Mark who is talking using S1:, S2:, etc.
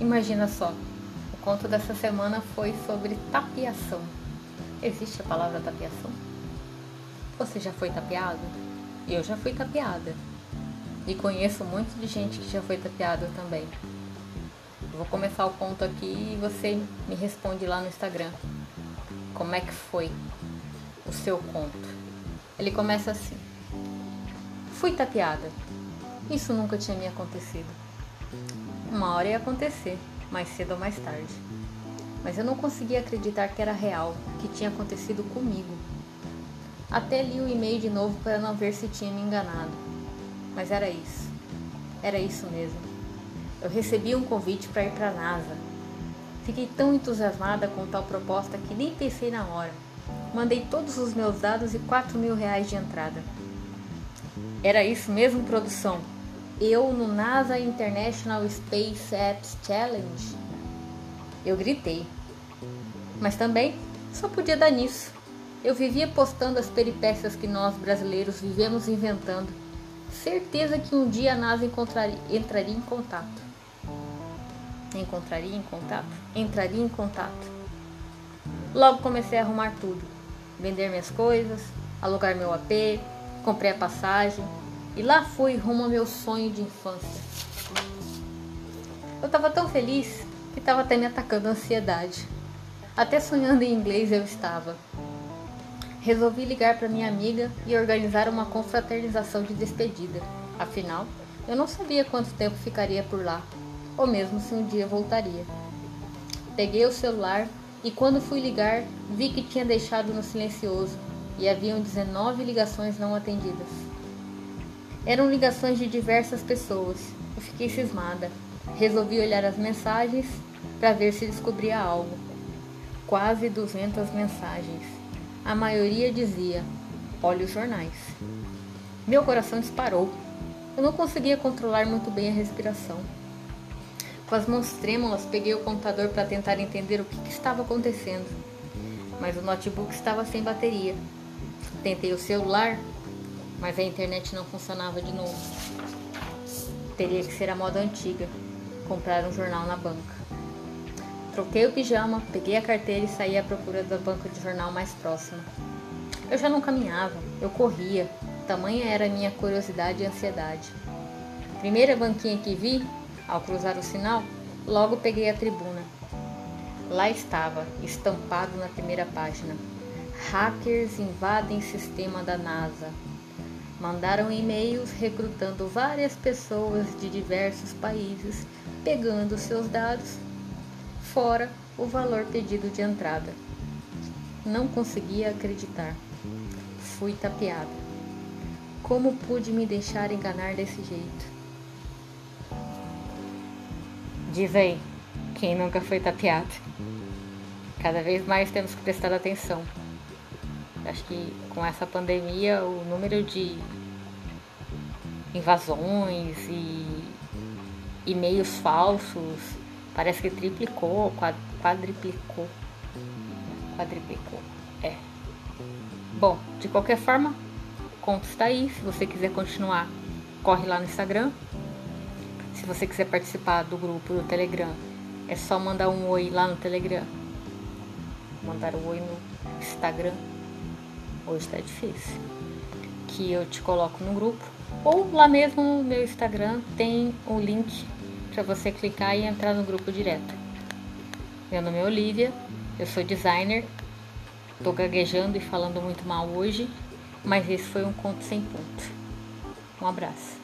S1: Imagina só, o conto dessa semana foi sobre tapiação. Existe a palavra tapiação? Você já foi tapeado? Eu já fui tapeada. E conheço muito de gente que já foi tapeada também. Vou começar o conto aqui e você me responde lá no Instagram. Como é que foi o seu conto? Ele começa assim. Fui tapeada. Isso nunca tinha me acontecido. Uma hora ia acontecer, mais cedo ou mais tarde. Mas eu não conseguia acreditar que era real, que tinha acontecido comigo. Até li o e-mail de novo para não ver se tinha me enganado. Mas era isso. Era isso mesmo. Eu recebi um convite para ir para a NASA. Fiquei tão entusiasmada com tal proposta que nem pensei na hora. Mandei todos os meus dados e 4 mil reais de entrada. Era isso mesmo, produção? Eu no NASA International Space Apps Challenge? Eu gritei. Mas também só podia dar nisso. Eu vivia postando as peripécias que nós brasileiros vivemos inventando. Certeza que um dia a NASA entraria em contato. Encontraria em contato? Entraria em contato. Logo comecei a arrumar tudo. Vender minhas coisas, alugar meu AP, comprei a passagem e lá fui rumo ao meu sonho de infância. Eu estava tão feliz que estava até me atacando a ansiedade. Até sonhando em inglês eu estava resolvi ligar para minha amiga e organizar uma confraternização de despedida. Afinal, eu não sabia quanto tempo ficaria por lá, ou mesmo se um dia voltaria. Peguei o celular e quando fui ligar, vi que tinha deixado no silencioso e haviam 19 ligações não atendidas. Eram ligações de diversas pessoas. Eu fiquei cismada. Resolvi olhar as mensagens para ver se descobria algo. Quase 200 mensagens. A maioria dizia: olhe os jornais. Meu coração disparou. Eu não conseguia controlar muito bem a respiração. Com as mãos trêmulas, peguei o computador para tentar entender o que, que estava acontecendo. Mas o notebook estava sem bateria. Tentei o celular, mas a internet não funcionava de novo. Teria que ser a moda antiga comprar um jornal na banca. Troquei o pijama, peguei a carteira e saí à procura da banca de jornal mais próxima. Eu já não caminhava, eu corria, tamanha era a minha curiosidade e ansiedade. Primeira banquinha que vi, ao cruzar o sinal, logo peguei a tribuna. Lá estava, estampado na primeira página: Hackers invadem sistema da NASA. Mandaram e-mails recrutando várias pessoas de diversos países, pegando seus dados fora o valor pedido de entrada. Não conseguia acreditar. Fui tapeada. Como pude me deixar enganar desse jeito? Diz aí, quem nunca foi tapeado? Cada vez mais temos que prestar atenção. Acho que com essa pandemia o número de invasões e e-mails falsos Parece que triplicou, quadriplicou. Quadriplicou. É. Bom, de qualquer forma, o conto está aí. Se você quiser continuar, corre lá no Instagram. Se você quiser participar do grupo do Telegram, é só mandar um oi lá no Telegram. Mandar um oi no Instagram. Hoje tá difícil. Que eu te coloco no grupo. Ou lá mesmo no meu Instagram tem o link para você clicar e entrar no grupo direto. Meu nome é Olivia, eu sou designer, estou gaguejando e falando muito mal hoje, mas esse foi um conto sem ponto. Um abraço.